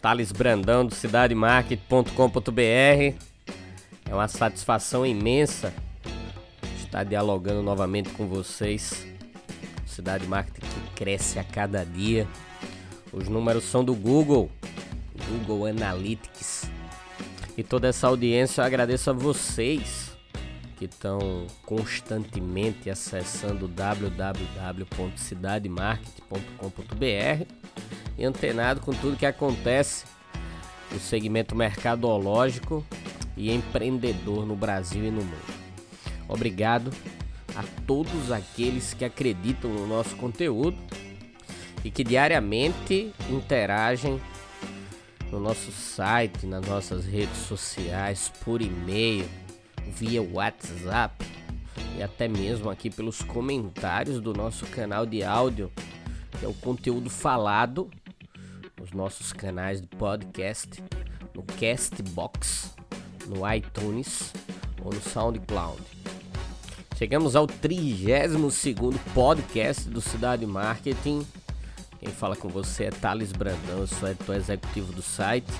Thales Brandão do cidademarket.com.br. É uma satisfação imensa estar dialogando novamente com vocês. Cidade Marketing que cresce a cada dia. Os números são do Google, Google Analytics. E toda essa audiência eu agradeço a vocês que estão constantemente acessando www.cidademarket.com.br e antenado com tudo que acontece no segmento mercadológico e empreendedor no Brasil e no mundo. Obrigado a todos aqueles que acreditam no nosso conteúdo e que diariamente interagem no nosso site, nas nossas redes sociais, por e-mail, via WhatsApp e até mesmo aqui pelos comentários do nosso canal de áudio, que é o conteúdo falado nos nossos canais de podcast, no Castbox, no iTunes ou no SoundCloud. Chegamos ao 32 podcast do Cidade Marketing. Quem fala com você é Thales Brandão, eu sou editor executivo do site.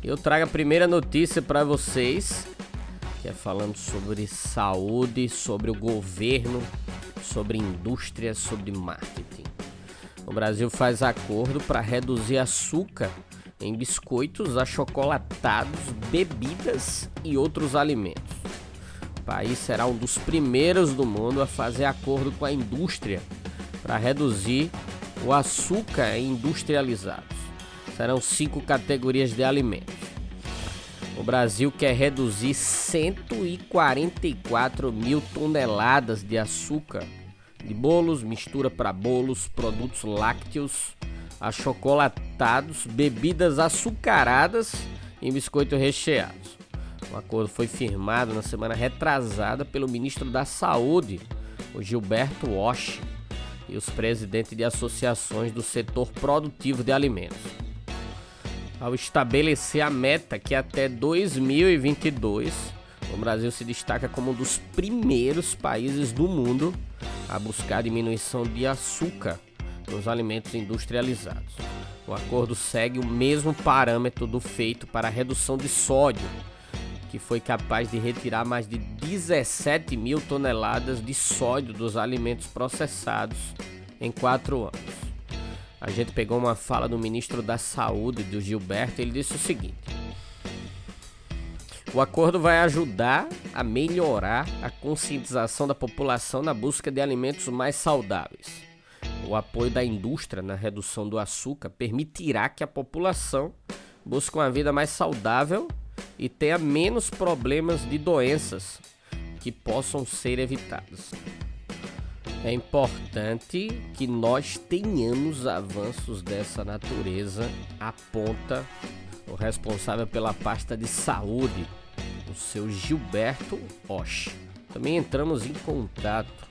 E eu trago a primeira notícia para vocês, que é falando sobre saúde, sobre o governo, sobre indústria, sobre marketing. O Brasil faz acordo para reduzir açúcar em biscoitos, achocolatados, bebidas e outros alimentos. O país será um dos primeiros do mundo a fazer acordo com a indústria para reduzir o açúcar industrializados. Serão cinco categorias de alimentos. O Brasil quer reduzir 144 mil toneladas de açúcar de bolos, mistura para bolos, produtos lácteos, achocolatados, bebidas açucaradas e biscoitos recheados. O acordo foi firmado na semana retrasada pelo ministro da Saúde, o Gilberto Walsh, e os presidentes de associações do setor produtivo de alimentos. Ao estabelecer a meta que até 2022 o Brasil se destaca como um dos primeiros países do mundo a buscar diminuição de açúcar nos alimentos industrializados. O acordo segue o mesmo parâmetro do feito para a redução de sódio, que foi capaz de retirar mais de 17 mil toneladas de sódio dos alimentos processados em quatro anos. A gente pegou uma fala do ministro da Saúde, do Gilberto, ele disse o seguinte: o acordo vai ajudar a melhorar a conscientização da população na busca de alimentos mais saudáveis. O apoio da indústria na redução do açúcar permitirá que a população busque uma vida mais saudável e tenha menos problemas de doenças que possam ser evitadas. É importante que nós tenhamos avanços dessa natureza, aponta o responsável pela pasta de saúde o seu Gilberto Osh. Também entramos em contato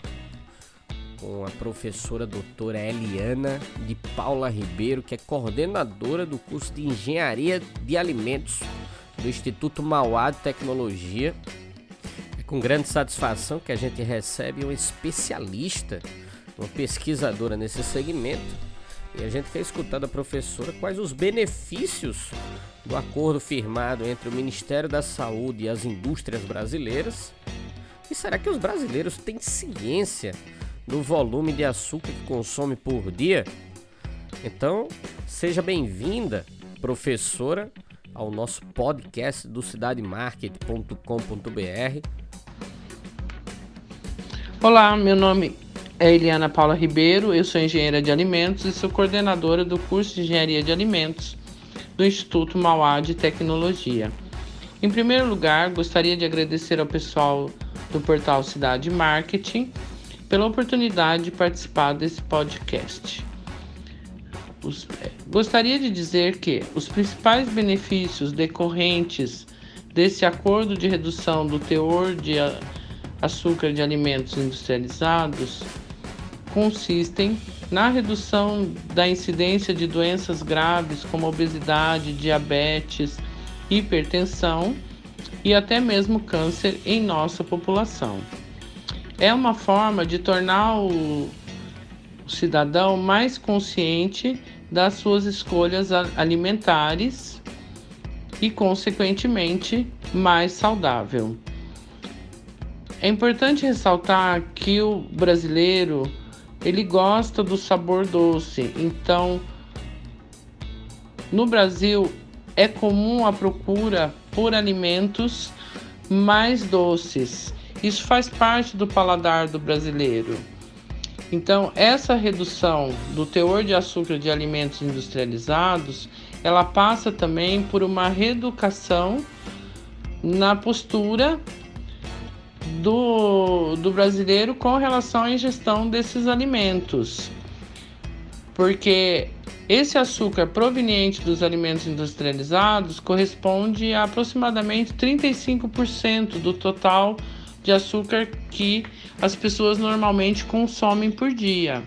com a professora doutora Eliana de Paula Ribeiro, que é coordenadora do curso de Engenharia de Alimentos do Instituto Mauá de Tecnologia. É com grande satisfação que a gente recebe um especialista, uma pesquisadora nesse segmento. E a gente quer escutar da professora quais os benefícios do acordo firmado entre o Ministério da Saúde e as indústrias brasileiras? E será que os brasileiros têm ciência do volume de açúcar que consome por dia? Então, seja bem-vinda, professora, ao nosso podcast do cidademarket.com.br. Olá, meu nome é Eliana Paula Ribeiro, eu sou engenheira de alimentos e sou coordenadora do curso de Engenharia de Alimentos do Instituto Mauá de Tecnologia. Em primeiro lugar, gostaria de agradecer ao pessoal do portal Cidade Marketing pela oportunidade de participar desse podcast. Os, é, Gostaria de dizer que os principais benefícios decorrentes desse acordo de redução do teor de açúcar de alimentos industrializados consistem na redução da incidência de doenças graves como obesidade, diabetes, hipertensão e até mesmo câncer em nossa população. É uma forma de tornar o cidadão mais consciente das suas escolhas alimentares e, consequentemente, mais saudável. É importante ressaltar que o brasileiro ele gosta do sabor doce, então no Brasil é comum a procura por alimentos mais doces. Isso faz parte do paladar do brasileiro. Então, essa redução do teor de açúcar de alimentos industrializados, ela passa também por uma reeducação na postura do, do brasileiro com relação à ingestão desses alimentos. Porque esse açúcar proveniente dos alimentos industrializados corresponde a aproximadamente 35% do total de açúcar que as pessoas normalmente consomem por dia.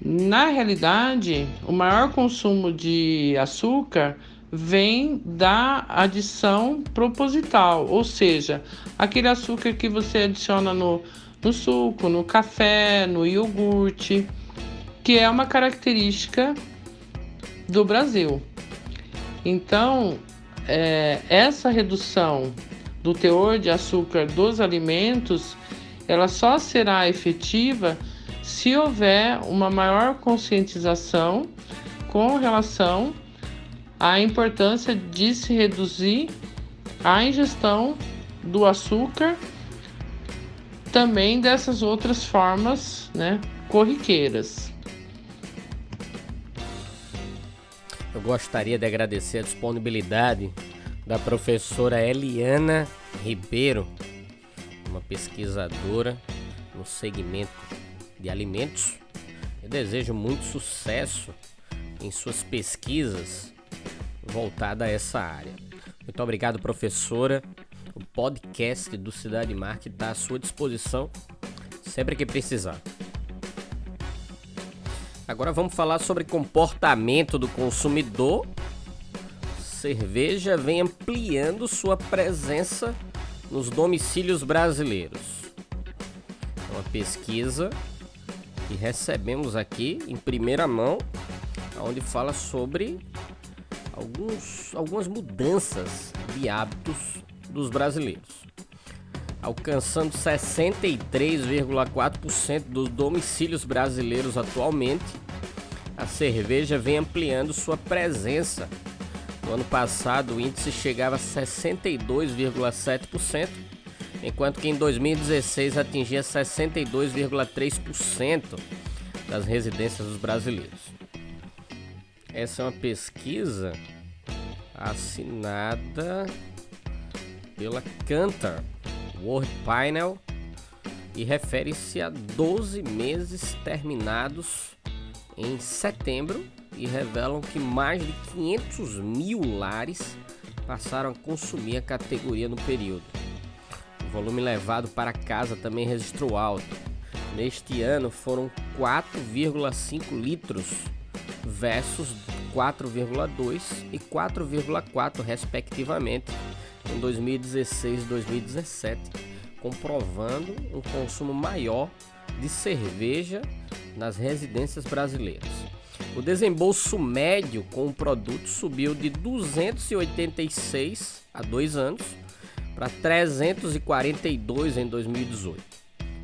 Na realidade, o maior consumo de açúcar vem da adição proposital, ou seja, aquele açúcar que você adiciona no, no suco, no café, no iogurte, que é uma característica do Brasil. Então, é, essa redução do teor de açúcar dos alimentos, ela só será efetiva se houver uma maior conscientização com relação à importância de se reduzir a ingestão do açúcar, também dessas outras formas, né, corriqueiras. Eu gostaria de agradecer a disponibilidade da professora Eliana Ribeiro, uma pesquisadora no segmento de alimentos. Eu desejo muito sucesso em suas pesquisas voltadas a essa área. Muito obrigado, professora. O podcast do Cidade Market está à sua disposição sempre que precisar. Agora vamos falar sobre comportamento do consumidor cerveja vem ampliando sua presença nos domicílios brasileiros. É uma pesquisa que recebemos aqui em primeira mão, onde fala sobre alguns, algumas mudanças de hábitos dos brasileiros. Alcançando 63,4% dos domicílios brasileiros atualmente, a cerveja vem ampliando sua presença no ano passado, o índice chegava a 62,7%, enquanto que em 2016 atingia 62,3% das residências dos brasileiros. Essa é uma pesquisa assinada pela Cantor World Panel e refere-se a 12 meses terminados em setembro e revelam que mais de 500 mil lares passaram a consumir a categoria no período. O volume levado para casa também registrou alta. Neste ano foram 4,5 litros versus 4,2 e 4,4 respectivamente em 2016 e 2017, comprovando um consumo maior de cerveja nas residências brasileiras. O desembolso médio com o produto subiu de 286 há dois anos para 342 em 2018.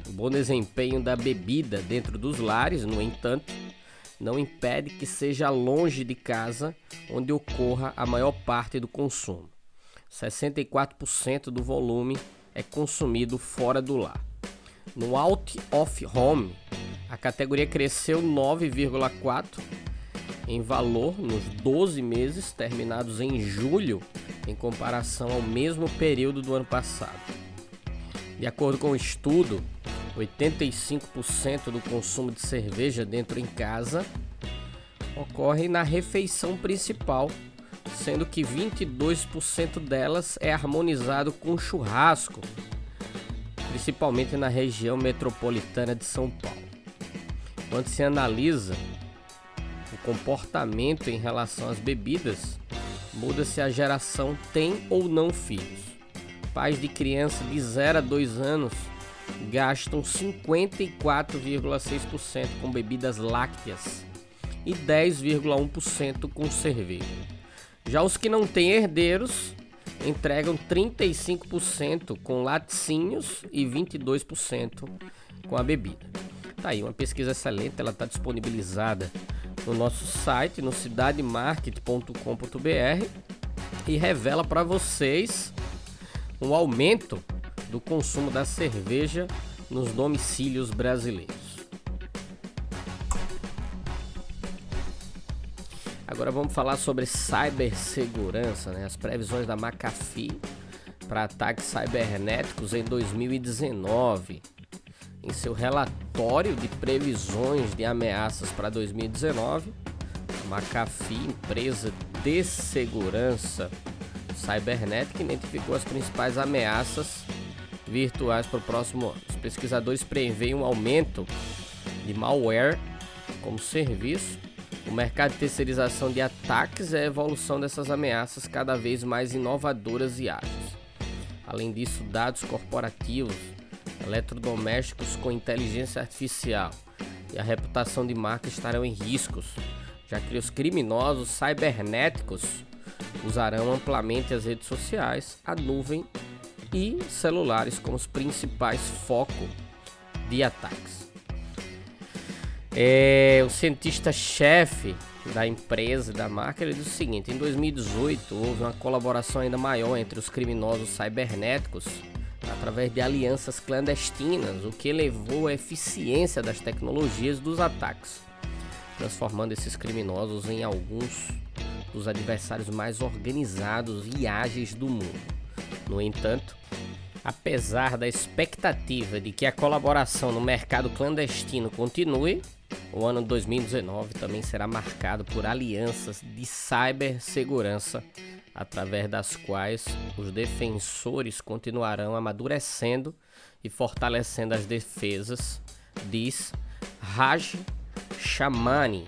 O bom desempenho da bebida dentro dos lares, no entanto, não impede que seja longe de casa onde ocorra a maior parte do consumo. 64% do volume é consumido fora do lar. No Out of Home, a categoria cresceu 9,4 em valor nos 12 meses terminados em julho, em comparação ao mesmo período do ano passado. De acordo com o estudo, 85% do consumo de cerveja dentro em casa ocorrem na refeição principal, sendo que 22% delas é harmonizado com churrasco, principalmente na região metropolitana de São Paulo. Quando se analisa o comportamento em relação às bebidas, muda se a geração tem ou não filhos. Pais de criança de 0 a 2 anos gastam 54,6% com bebidas lácteas e 10,1% com cerveja. Já os que não têm herdeiros entregam 35% com laticínios e 22% com a bebida. Tá aí uma pesquisa excelente, ela está disponibilizada no nosso site, no cidademarket.com.br e revela para vocês um aumento do consumo da cerveja nos domicílios brasileiros. Agora vamos falar sobre cibersegurança, né? as previsões da McAfee para ataques cibernéticos em 2019. Em seu relatório de previsões de ameaças para 2019, a McAfee, empresa de segurança cibernética, identificou as principais ameaças virtuais para o próximo ano. Os pesquisadores preveem um aumento de malware como serviço. O mercado de terceirização de ataques é a evolução dessas ameaças cada vez mais inovadoras e ágeis. Além disso, dados corporativos, eletrodomésticos com inteligência artificial e a reputação de marca estarão em riscos, já que os criminosos cibernéticos usarão amplamente as redes sociais, a nuvem e celulares como os principais focos de ataques. É, o cientista-chefe da empresa, da marca, ele diz o seguinte: em 2018 houve uma colaboração ainda maior entre os criminosos cibernéticos através de alianças clandestinas, o que elevou a eficiência das tecnologias dos ataques, transformando esses criminosos em alguns dos adversários mais organizados e ágeis do mundo. No entanto, apesar da expectativa de que a colaboração no mercado clandestino continue, o ano 2019 também será marcado por alianças de cibersegurança, através das quais os defensores continuarão amadurecendo e fortalecendo as defesas, diz Raj Shamani,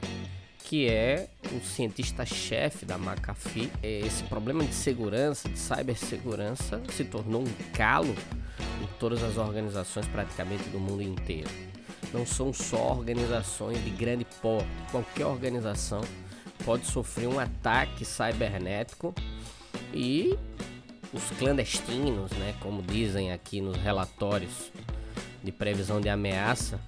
que é o cientista-chefe da McAfee. Esse problema de segurança, de cibersegurança, se tornou um calo em todas as organizações praticamente do mundo inteiro. Não são só organizações de grande porte, qualquer organização pode sofrer um ataque cibernético e os clandestinos, né, como dizem aqui nos relatórios de previsão de ameaça,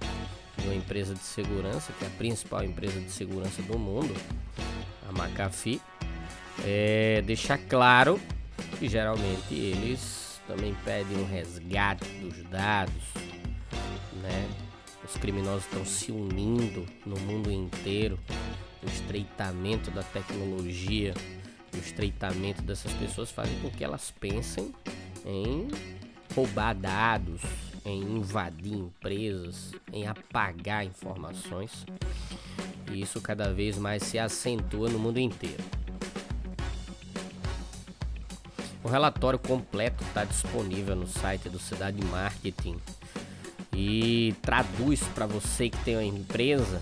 de uma empresa de segurança, que é a principal empresa de segurança do mundo, a McAfee, é, deixar claro que geralmente eles também pedem um resgate dos dados, né? Os criminosos estão se unindo no mundo inteiro, o estreitamento da tecnologia, o estreitamento dessas pessoas fazem com que elas pensem em roubar dados, em invadir empresas, em apagar informações. E isso cada vez mais se acentua no mundo inteiro. O relatório completo está disponível no site do Cidade Marketing e traduz para você que tem uma empresa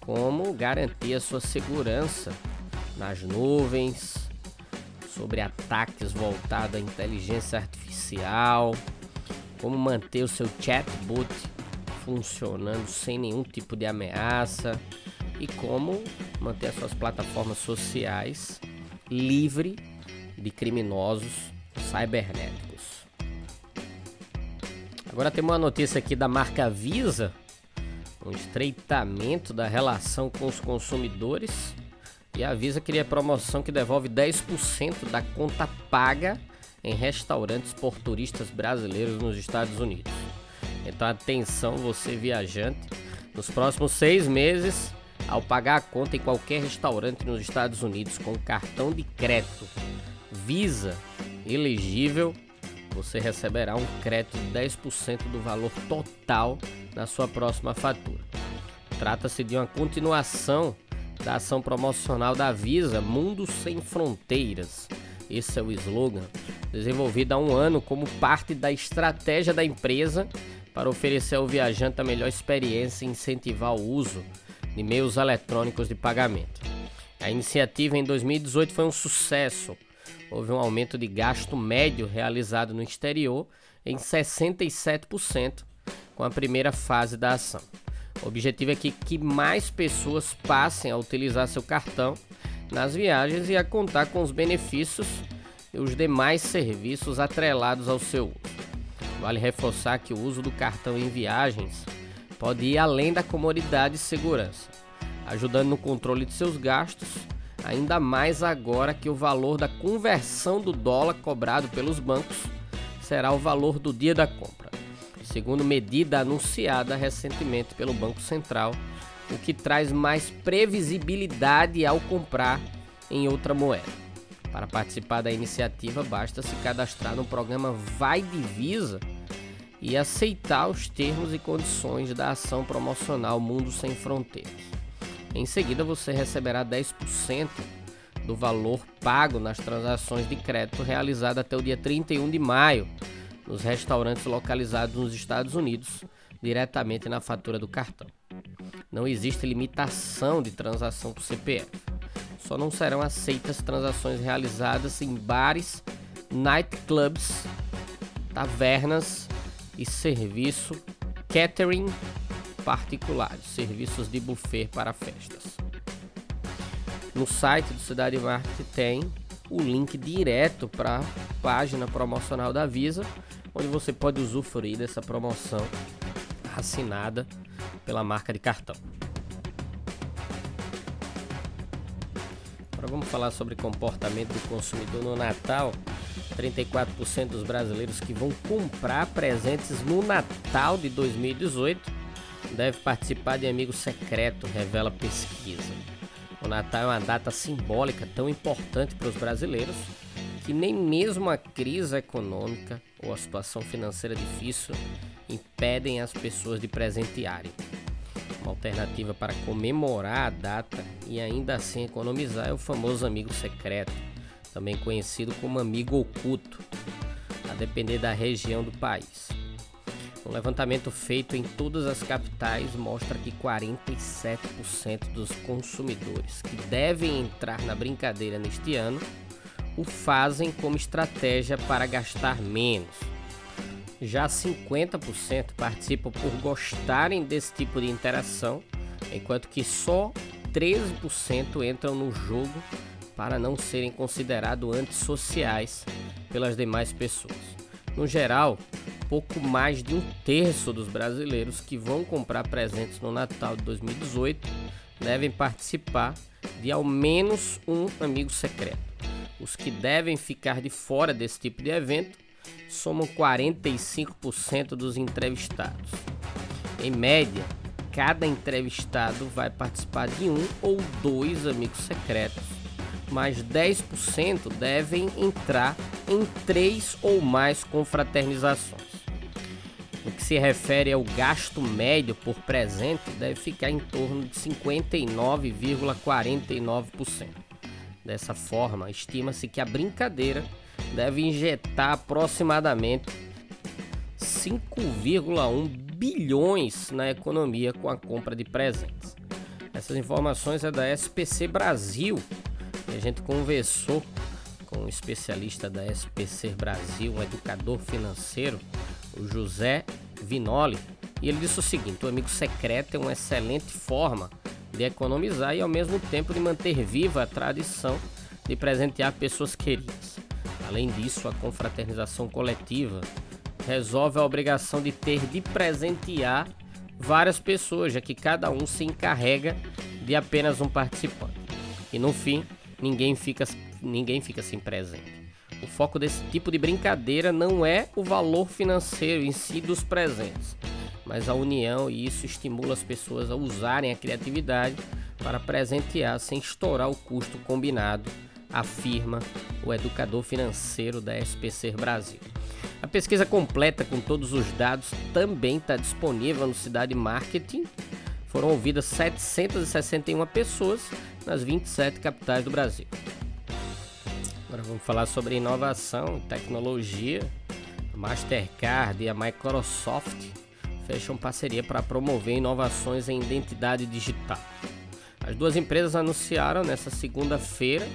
como garantir a sua segurança nas nuvens, sobre ataques voltados à inteligência artificial, como manter o seu chatbot funcionando sem nenhum tipo de ameaça e como manter as suas plataformas sociais livre de criminosos cibernéticos. Agora tem uma notícia aqui da marca Visa, um estreitamento da relação com os consumidores e a Visa cria promoção que devolve 10% da conta paga em restaurantes por turistas brasileiros nos Estados Unidos. Então atenção você viajante, nos próximos seis meses, ao pagar a conta em qualquer restaurante nos Estados Unidos com cartão de crédito Visa elegível, você receberá um crédito de 10% do valor total na sua próxima fatura. Trata-se de uma continuação da ação promocional da Visa Mundo Sem Fronteiras. Esse é o slogan, desenvolvido há um ano como parte da estratégia da empresa para oferecer ao viajante a melhor experiência e incentivar o uso de meios eletrônicos de pagamento. A iniciativa em 2018 foi um sucesso. Houve um aumento de gasto médio realizado no exterior em 67% com a primeira fase da ação. O objetivo é que, que mais pessoas passem a utilizar seu cartão nas viagens e a contar com os benefícios e os demais serviços atrelados ao seu uso. Vale reforçar que o uso do cartão em viagens pode ir além da comodidade e segurança, ajudando no controle de seus gastos, ainda mais agora que o valor da conversão do dólar cobrado pelos bancos será o valor do dia da compra, segundo medida anunciada recentemente pelo Banco Central, o que traz mais previsibilidade ao comprar em outra moeda. Para participar da iniciativa, basta se cadastrar no programa Vai Divisa e aceitar os termos e condições da ação promocional Mundo Sem Fronteiras. Em seguida, você receberá 10% do valor pago nas transações de crédito realizadas até o dia 31 de maio nos restaurantes localizados nos Estados Unidos, diretamente na fatura do cartão. Não existe limitação de transação por CPF. Só não serão aceitas transações realizadas em bares, nightclubs, tavernas e serviço catering particulares, serviços de buffet para festas. No site do Cidade Market tem o link direto para a página promocional da Visa, onde você pode usufruir dessa promoção assinada pela marca de cartão. Agora vamos falar sobre comportamento do consumidor no Natal. 34% dos brasileiros que vão comprar presentes no Natal de 2018 deve participar de amigo secreto, revela pesquisa. O Natal é uma data simbólica tão importante para os brasileiros que nem mesmo a crise econômica ou a situação financeira difícil impedem as pessoas de presentearem. Alternativa para comemorar a data e ainda assim economizar é o famoso amigo secreto, também conhecido como amigo oculto, a depender da região do país. Um levantamento feito em todas as capitais mostra que 47% dos consumidores que devem entrar na brincadeira neste ano o fazem como estratégia para gastar menos já 50% participam por gostarem desse tipo de interação, enquanto que só 13% entram no jogo para não serem considerados antissociais pelas demais pessoas. No geral, pouco mais de um terço dos brasileiros que vão comprar presentes no Natal de 2018 devem participar de ao menos um amigo secreto. Os que devem ficar de fora desse tipo de evento somam 45% dos entrevistados. Em média, cada entrevistado vai participar de um ou dois amigos secretos, mas 10% devem entrar em três ou mais confraternizações. No que se refere ao gasto médio por presente, deve ficar em torno de 59,49%. Dessa forma, estima-se que a brincadeira deve injetar aproximadamente 5,1 bilhões na economia com a compra de presentes. Essas informações é da SPC Brasil. E a gente conversou com um especialista da SPC Brasil, um educador financeiro, o José Vinoli, e ele disse o seguinte: o amigo secreto é uma excelente forma de economizar e ao mesmo tempo de manter viva a tradição de presentear pessoas queridas. Além disso, a confraternização coletiva resolve a obrigação de ter de presentear várias pessoas, já que cada um se encarrega de apenas um participante. E no fim, ninguém fica, ninguém fica sem presente. O foco desse tipo de brincadeira não é o valor financeiro em si dos presentes, mas a união, e isso estimula as pessoas a usarem a criatividade para presentear sem estourar o custo combinado afirma o educador financeiro da SPC Brasil. A pesquisa completa com todos os dados também está disponível no Cidade Marketing. foram ouvidas 761 pessoas nas 27 capitais do Brasil. Agora vamos falar sobre inovação, tecnologia. A Mastercard e a Microsoft fecham parceria para promover inovações em identidade digital. As duas empresas anunciaram nesta segunda-feira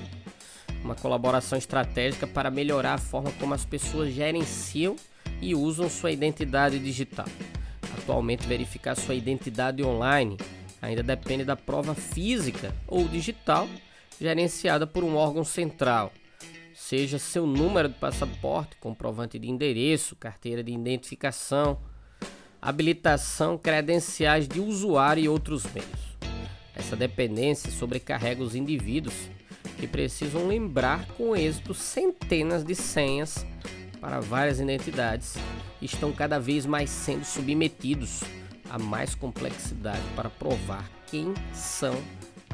uma colaboração estratégica para melhorar a forma como as pessoas gerenciam e usam sua identidade digital. Atualmente, verificar sua identidade online ainda depende da prova física ou digital gerenciada por um órgão central, seja seu número de passaporte, comprovante de endereço, carteira de identificação, habilitação, credenciais de usuário e outros meios. Essa dependência sobrecarrega os indivíduos que precisam lembrar com êxito centenas de senhas para várias identidades e estão cada vez mais sendo submetidos a mais complexidade para provar quem são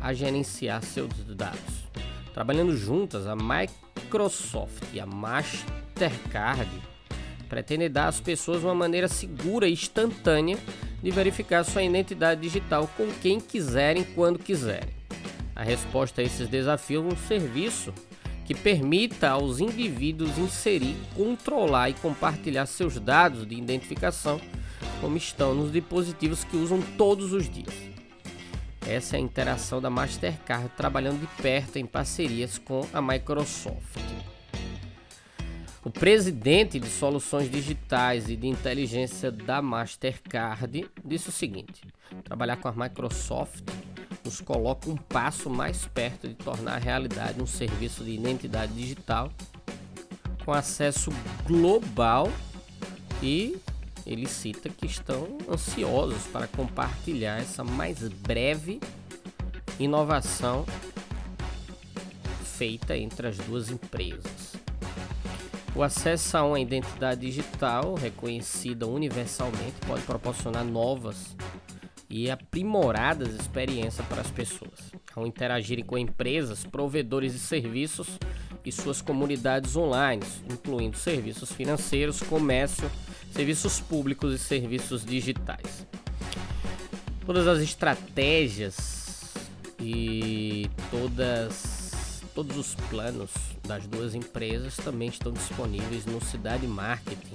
a gerenciar seus dados. Trabalhando juntas, a Microsoft e a Mastercard pretendem dar às pessoas uma maneira segura e instantânea de verificar sua identidade digital com quem quiserem, quando quiserem. A resposta a esses desafios é um serviço que permita aos indivíduos inserir, controlar e compartilhar seus dados de identificação, como estão nos dispositivos que usam todos os dias. Essa é a interação da Mastercard trabalhando de perto em parcerias com a Microsoft. O presidente de soluções digitais e de inteligência da Mastercard disse o seguinte: trabalhar com a Microsoft nos coloca um passo mais perto de tornar realidade um serviço de identidade digital com acesso global e ele cita que estão ansiosos para compartilhar essa mais breve inovação feita entre as duas empresas. O acesso a uma identidade digital reconhecida universalmente pode proporcionar novas e aprimoradas experiências para as pessoas, ao interagirem com empresas, provedores de serviços e suas comunidades online, incluindo serviços financeiros, comércio, serviços públicos e serviços digitais. Todas as estratégias e todas todos os planos das duas empresas também estão disponíveis no Cidade Marketing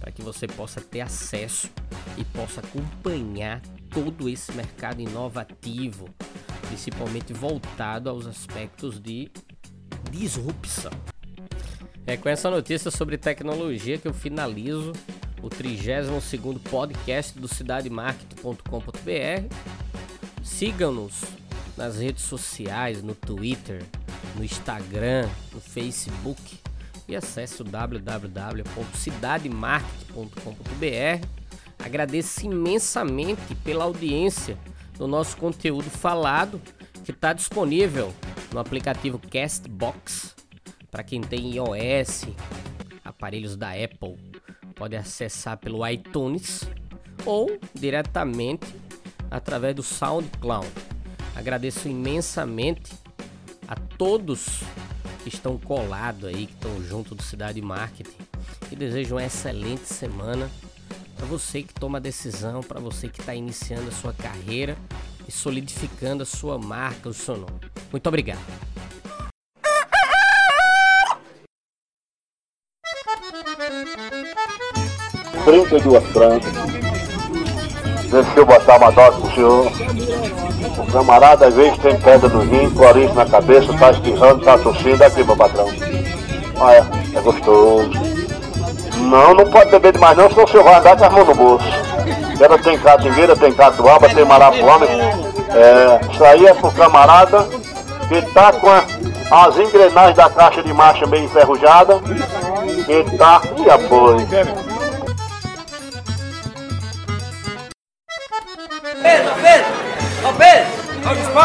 para que você possa ter acesso e possa acompanhar todo esse mercado inovativo, principalmente voltado aos aspectos de disrupção. É com essa notícia sobre tecnologia que eu finalizo o 32º podcast do cidademarket.com.br. Sigam-nos nas redes sociais, no Twitter, no Instagram, no Facebook e acesse o www.cidademarket.com.br. Agradeço imensamente pela audiência do nosso conteúdo falado, que está disponível no aplicativo Castbox. Para quem tem iOS, aparelhos da Apple, pode acessar pelo iTunes ou diretamente através do SoundCloud. Agradeço imensamente a todos que estão colados aí, que estão junto do Cidade Marketing. E desejo uma excelente semana para você que toma decisão, para você que está iniciando a sua carreira e solidificando a sua marca, o seu nome. Muito obrigado. Trinta e duas brancas. Deixa eu botar uma dose pro senhor. O camarada às vezes tem pedra no rim, clorinho na cabeça, tá espirrando, tá tossindo, aqui meu patrão. Olha, é gostoso. Não, não pode beber demais não, senão senhor vai andar com as mãos no bolso. Ela tem catingueira, tem catuaba, tem marapuama. É, isso aí é pro camarada que tá com a, as engrenagens da caixa de marcha bem enferrujada. Que tá. E apoio.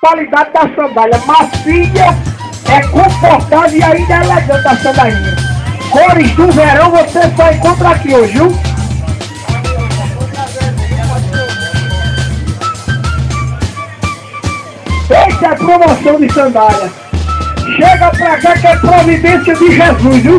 Qualidade da sandália macia, é confortável e ainda é elegante a sandalinha. Cores do verão você só encontra aqui hoje, viu? Essa é promoção de sandália. Chega pra cá que é providência de Jesus, viu?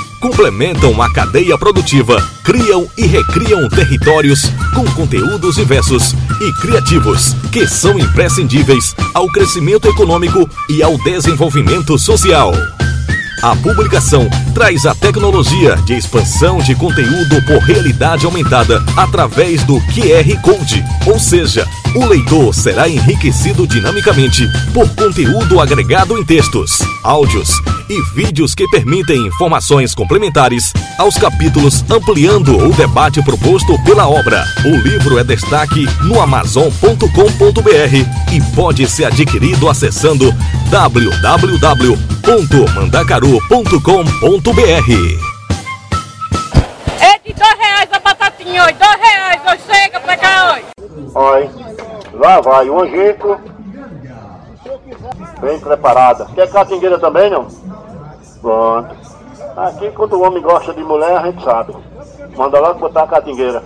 complementam a cadeia produtiva, criam e recriam territórios com conteúdos diversos e criativos que são imprescindíveis ao crescimento econômico e ao desenvolvimento social. A publicação traz a tecnologia de expansão de conteúdo por realidade aumentada através do QR Code, ou seja, o leitor será enriquecido dinamicamente por conteúdo agregado em textos, áudios e vídeos que permitem informações complementares aos capítulos, ampliando o debate proposto pela obra. O livro é destaque no Amazon.com.br e pode ser adquirido acessando www.mandacaru.com.br. É de dois reais a batatinha dois reais hoje, chega pra cá hoje. Olha, lá vai o angico. Bem preparada. Quer catingueira também, não? Pronto. Aqui, quando o homem gosta de mulher, a gente sabe. Manda logo botar a catingueira.